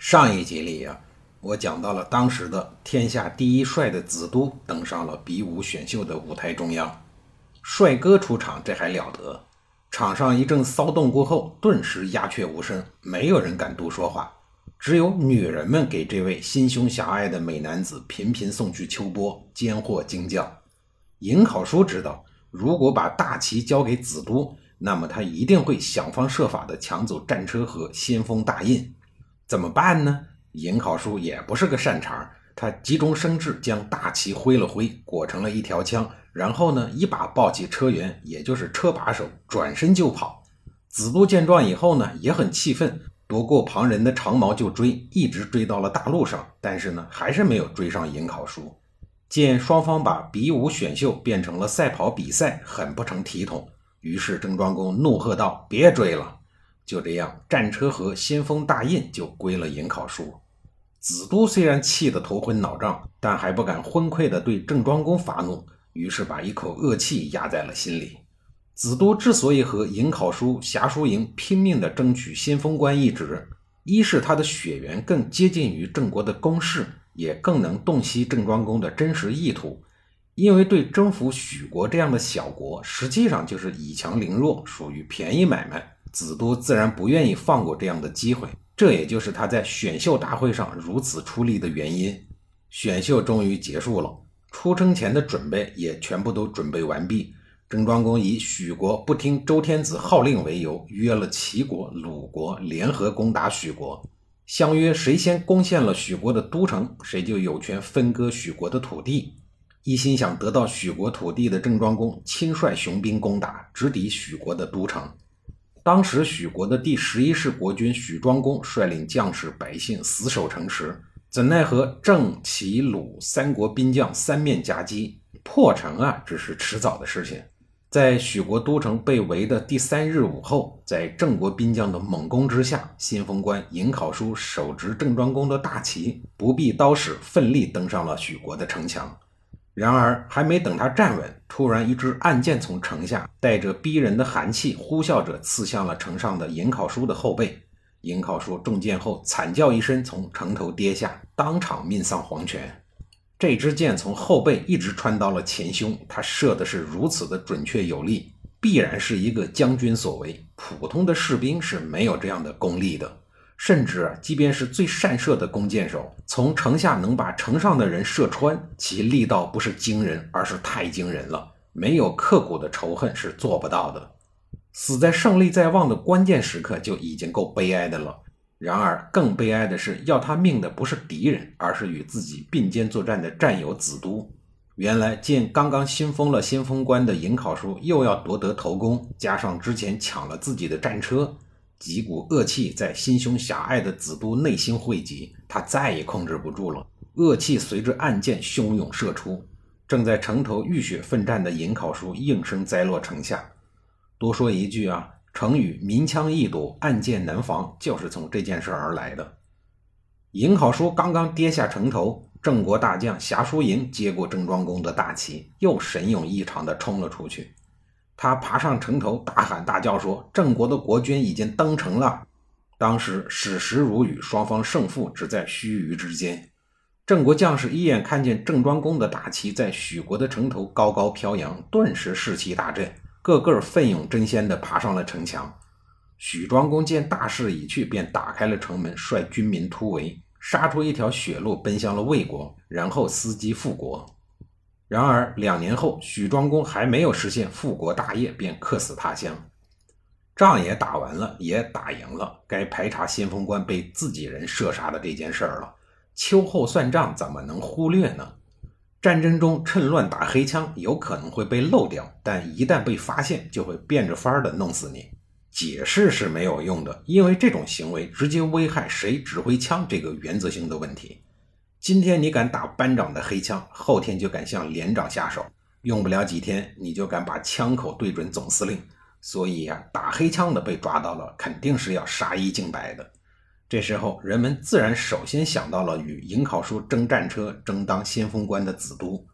上一集里呀，我讲到了当时的天下第一帅的子都登上了比武选秀的舞台中央，帅哥出场，这还了得！场上一阵骚动过后，顿时鸦雀无声，没有人敢多说话，只有女人们给这位心胸狭隘的美男子频频送去秋波，奸货精教。颍考叔知道，如果把大旗交给子都，那么他一定会想方设法地抢走战车和先锋大印。怎么办呢？颍考叔也不是个善茬，他急中生智，将大旗挥了挥，裹成了一条枪，然后呢，一把抱起车辕，也就是车把手，转身就跑。子路见状以后呢，也很气愤，夺过旁人的长矛就追，一直追到了大路上，但是呢，还是没有追上颍考叔。见双方把比武选秀变成了赛跑比赛，很不成体统，于是郑庄公怒喝道：“别追了！”就这样，战车和先锋大印就归了颍考叔。子都虽然气得头昏脑胀，但还不敢昏聩地对郑庄公发怒，于是把一口恶气压在了心里。子都之所以和颍考叔、侠叔营拼命地争取先锋官一职，一是他的血缘更接近于郑国的公室，也更能洞悉郑庄公的真实意图。因为对征服许国这样的小国，实际上就是以强凌弱，属于便宜买卖。子都自然不愿意放过这样的机会，这也就是他在选秀大会上如此出力的原因。选秀终于结束了，出征前的准备也全部都准备完毕。郑庄公以许国不听周天子号令为由，约了齐国、鲁国联合攻打许国，相约谁先攻陷了许国的都城，谁就有权分割许国的土地。一心想得到许国土地的郑庄公，亲率雄兵攻打，直抵许国的都城。当时许国的第十一世国君许庄公率领将士百姓死守城池，怎奈何郑、齐、鲁三国兵将三面夹击，破城啊，只是迟早的事情。在许国都城被围的第三日午后，在郑国兵将的猛攻之下，先锋官颍考叔手执郑庄公的大旗，不避刀矢，奋力登上了许国的城墙。然而，还没等他站稳，突然一支暗箭从城下带着逼人的寒气呼啸着刺向了城上的颍考叔的后背。颍考叔中箭后惨叫一声，从城头跌下，当场命丧黄泉。这支箭从后背一直穿到了前胸，他射的是如此的准确有力，必然是一个将军所为，普通的士兵是没有这样的功力的。甚至，即便是最善射的弓箭手，从城下能把城上的人射穿，其力道不是惊人，而是太惊人了。没有刻骨的仇恨是做不到的。死在胜利在望的关键时刻就已经够悲哀的了。然而，更悲哀的是，要他命的不是敌人，而是与自己并肩作战的战友子都。原来，见刚刚新封了先锋官的颍考叔又要夺得头功，加上之前抢了自己的战车。几股恶气在心胸狭隘的子都内心汇集，他再也控制不住了。恶气随着暗箭汹涌射出，正在城头浴血奋战的颍考叔应声栽落城下。多说一句啊，成语“明枪易躲，暗箭难防”就是从这件事而来的。颍考叔刚刚跌下城头，郑国大将侠叔营接过郑庄公的大旗，又神勇异常地冲了出去。他爬上城头，大喊大叫说：“郑国的国君已经登城了。”当时矢石如雨，双方胜负只在须臾之间。郑国将士一眼看见郑庄公的大旗在许国的城头高高飘扬，顿时士气大振，个个奋勇争先地爬上了城墙。许庄公见大势已去，便打开了城门，率军民突围，杀出一条血路，奔向了魏国，然后伺机复国。然而两年后，许庄公还没有实现复国大业，便客死他乡。仗也打完了，也打赢了，该排查先锋官被自己人射杀的这件事儿了。秋后算账，怎么能忽略呢？战争中趁乱打黑枪，有可能会被漏掉，但一旦被发现，就会变着法儿的弄死你。解释是没有用的，因为这种行为直接危害谁指挥枪这个原则性的问题。今天你敢打班长的黑枪，后天就敢向连长下手，用不了几天你就敢把枪口对准总司令。所以呀，打黑枪的被抓到了，肯定是要杀一儆百的。这时候，人们自然首先想到了与颍考叔争战车、争当先锋官的子都。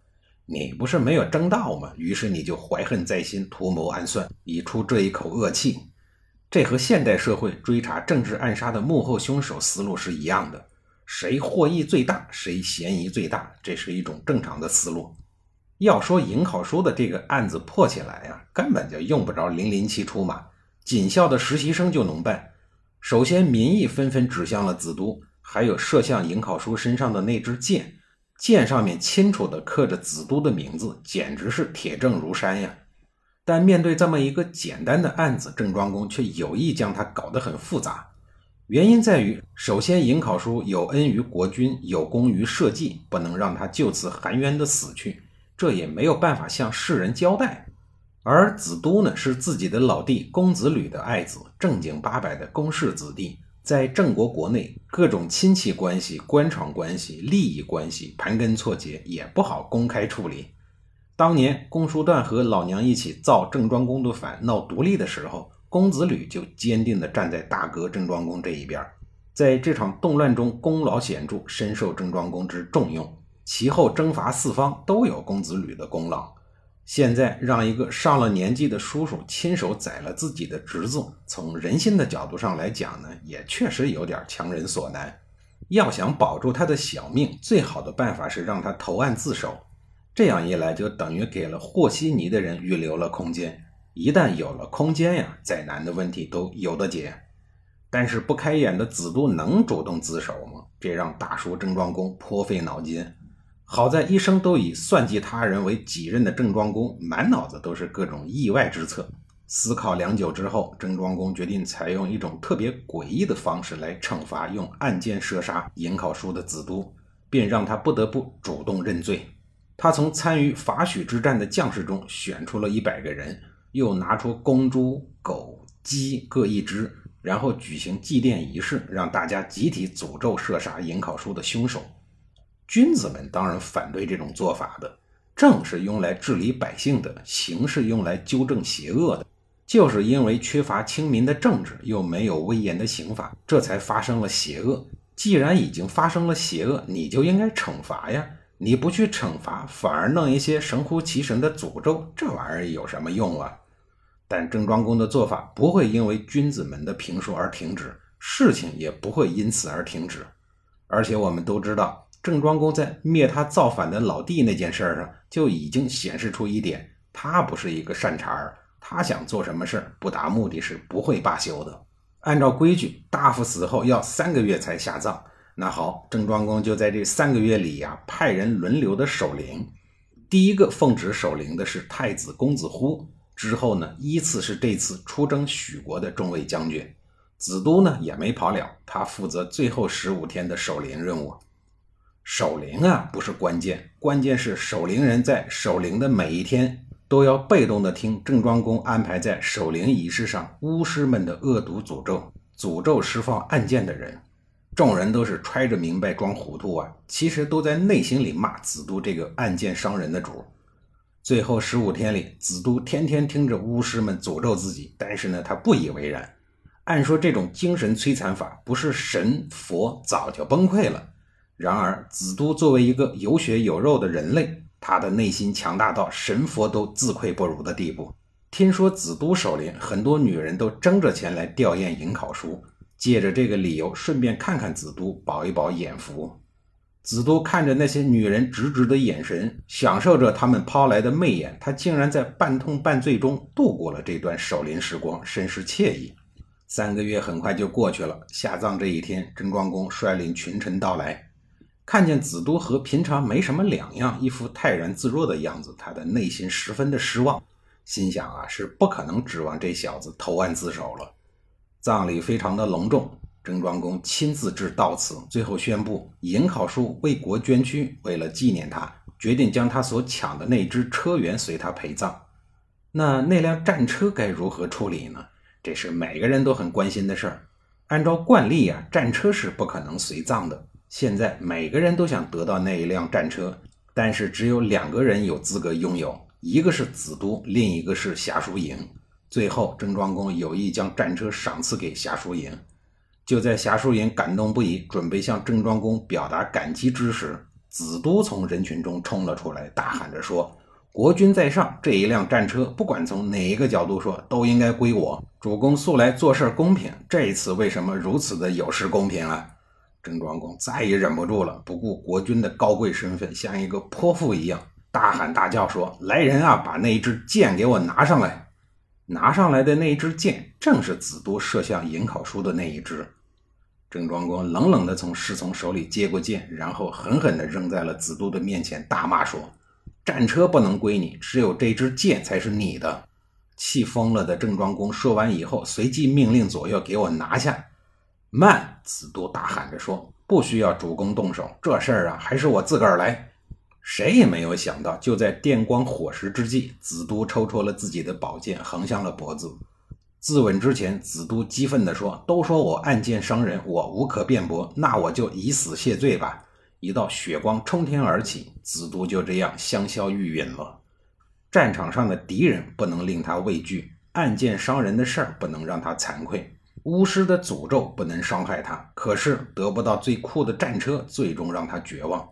你不是没有争到吗？于是你就怀恨在心，图谋暗算，以出这一口恶气。这和现代社会追查政治暗杀的幕后凶手思路是一样的。谁获益最大，谁嫌疑最大，这是一种正常的思路。要说颍考叔的这个案子破起来呀，根本就用不着零零七出马，警校的实习生就能办。首先，民意纷纷指向了子都，还有射向颍考叔身上的那支箭，箭上面清楚地刻着子都的名字，简直是铁证如山呀。但面对这么一个简单的案子，郑庄公却有意将它搞得很复杂。原因在于，首先，颍考叔有恩于国君，有功于社稷，不能让他就此含冤的死去，这也没有办法向世人交代。而子都呢，是自己的老弟公子吕的爱子，正经八百的公室子弟，在郑国国内，各种亲戚关系、官场关系、利益关系盘根错节，也不好公开处理。当年公叔段和老娘一起造郑庄公的反，闹独立的时候。公子吕就坚定地站在大哥郑庄公这一边，在这场动乱中功劳显著，深受郑庄公之重用。其后征伐四方都有公子吕的功劳。现在让一个上了年纪的叔叔亲手宰了自己的侄子，从人心的角度上来讲呢，也确实有点强人所难。要想保住他的小命，最好的办法是让他投案自首。这样一来，就等于给了和稀泥的人预留了空间。一旦有了空间呀，再难的问题都有的解。但是不开眼的子都能主动自首吗？这让大叔郑庄公颇费脑筋。好在一生都以算计他人为己任的郑庄公，满脑子都是各种意外之策。思考良久之后，郑庄公决定采用一种特别诡异的方式来惩罚用暗箭射杀颍考叔的子都，便让他不得不主动认罪。他从参与伐许之战的将士中选出了一百个人。又拿出公猪、狗、鸡各一只，然后举行祭奠仪式，让大家集体诅咒射杀颍考叔的凶手。君子们当然反对这种做法的。政是用来治理百姓的，刑是用来纠正邪恶的。就是因为缺乏清明的政治，又没有威严的刑法，这才发生了邪恶。既然已经发生了邪恶，你就应该惩罚呀。你不去惩罚，反而弄一些神乎其神的诅咒，这玩意儿有什么用啊？但郑庄公的做法不会因为君子们的评说而停止，事情也不会因此而停止。而且我们都知道，郑庄公在灭他造反的老弟那件事上就已经显示出一点：他不是一个善茬儿，他想做什么事不达目的是不会罢休的。按照规矩，大夫死后要三个月才下葬。那好，郑庄公就在这三个月里呀，派人轮流的守灵。第一个奉旨守灵的是太子公子乎。之后呢，依次是这次出征许国的众位将军，子都呢也没跑了，他负责最后十五天的守灵任务。守灵啊，不是关键，关键是守灵人在守灵的每一天都要被动的听郑庄公安排在守灵仪式上巫师们的恶毒诅咒，诅咒释放暗箭的人。众人都是揣着明白装糊涂啊，其实都在内心里骂子都这个暗箭伤人的主。最后十五天里，子都天天听着巫师们诅咒自己，但是呢，他不以为然。按说这种精神摧残法，不是神佛早就崩溃了。然而，子都作为一个有血有肉的人类，他的内心强大到神佛都自愧不如的地步。听说子都守灵，很多女人都争着前来吊唁颍考叔，借着这个理由顺便看看子都，饱一饱眼福。子都看着那些女人直直的眼神，享受着他们抛来的媚眼，他竟然在半痛半醉中度过了这段守灵时光，甚是惬意。三个月很快就过去了，下葬这一天，郑庄公率领群臣到来，看见子都和平常没什么两样，一副泰然自若的样子，他的内心十分的失望，心想啊，是不可能指望这小子投案自首了。葬礼非常的隆重。郑庄公亲自致悼词，最后宣布颍考叔为国捐躯，为了纪念他，决定将他所抢的那只车辕随他陪葬。那那辆战车该如何处理呢？这是每个人都很关心的事儿。按照惯例啊，战车是不可能随葬的。现在每个人都想得到那一辆战车，但是只有两个人有资格拥有，一个是子都，另一个是夏叔营。最后，郑庄公有意将战车赏赐给夏叔营。就在夏叔营感动不已，准备向郑庄公表达感激之时，子都从人群中冲了出来，大喊着说。国君在上，这一辆战车，不管从哪一个角度说，都应该归我。主公素来做事公平，这一次为什么如此的有失公平啊？郑庄公再也忍不住了，不顾国君的高贵身份，像一个泼妇一样大喊大叫说：“来人啊，把那一支箭给我拿上来！”拿上来的那一支箭，正是子都射向尹考叔的那一支。郑庄公冷冷地从侍从手里接过剑，然后狠狠地扔在了子都的面前，大骂说。战车不能归你，只有这支剑才是你的。气疯了的郑庄公说完以后，随即命令左右给我拿下。慢！子都大喊着说：“不需要主公动手，这事儿啊，还是我自个儿来。”谁也没有想到，就在电光火石之际，子都抽出了自己的宝剑，横向了脖子。自刎之前，子都激愤地说：“都说我暗箭伤人，我无可辩驳，那我就以死谢罪吧。”一道血光冲天而起，子都就这样香消玉殒了。战场上的敌人不能令他畏惧，暗箭伤人的事儿不能让他惭愧，巫师的诅咒不能伤害他。可是得不到最酷的战车，最终让他绝望。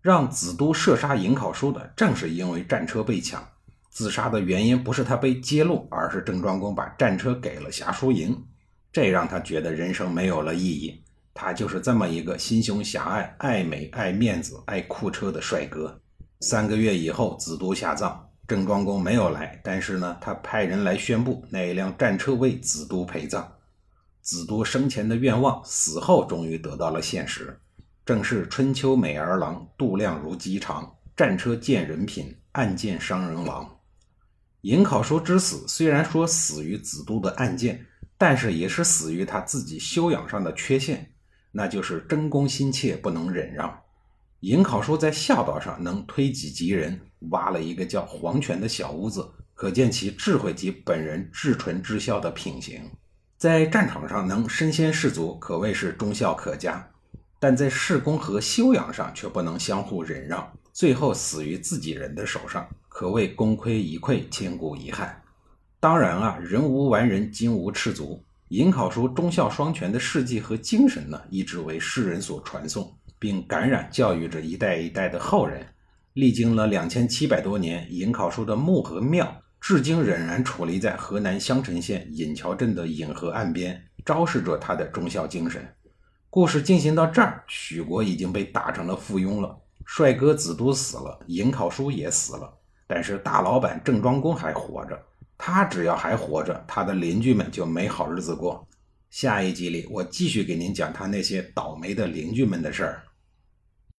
让子都射杀尹考叔的，正是因为战车被抢。自杀的原因不是他被揭露，而是郑庄公把战车给了夏叔营，这让他觉得人生没有了意义。他就是这么一个心胸狭隘、爱美、爱面子、爱酷车的帅哥。三个月以后，子都下葬，郑庄公没有来，但是呢，他派人来宣布那一辆战车为子都陪葬。子都生前的愿望，死后终于得到了现实。正是春秋美儿郎，度量如鸡肠。战车见人品，暗箭伤人亡。尹考叔之死，虽然说死于子都的暗箭，但是也是死于他自己修养上的缺陷。那就是真功心切，不能忍让。尹考叔在孝道上能推己及人，挖了一个叫黄泉的小屋子，可见其智慧及本人至纯至孝的品行。在战场上能身先士卒，可谓是忠孝可嘉；但在事功和修养上却不能相互忍让，最后死于自己人的手上，可谓功亏一篑，千古遗憾。当然啊，人无完人，金无赤足。尹考叔忠孝双全的事迹和精神呢，一直为世人所传颂，并感染教育着一代一代的后人。历经了两千七百多年，尹考叔的墓和庙至今仍然矗立在河南襄城县尹桥镇的尹河岸边，昭示着他的忠孝精神。故事进行到这儿，许国已经被打成了附庸了，帅哥子都死了，尹考叔也死了，但是大老板郑庄公还活着。他只要还活着，他的邻居们就没好日子过。下一集里，我继续给您讲他那些倒霉的邻居们的事儿。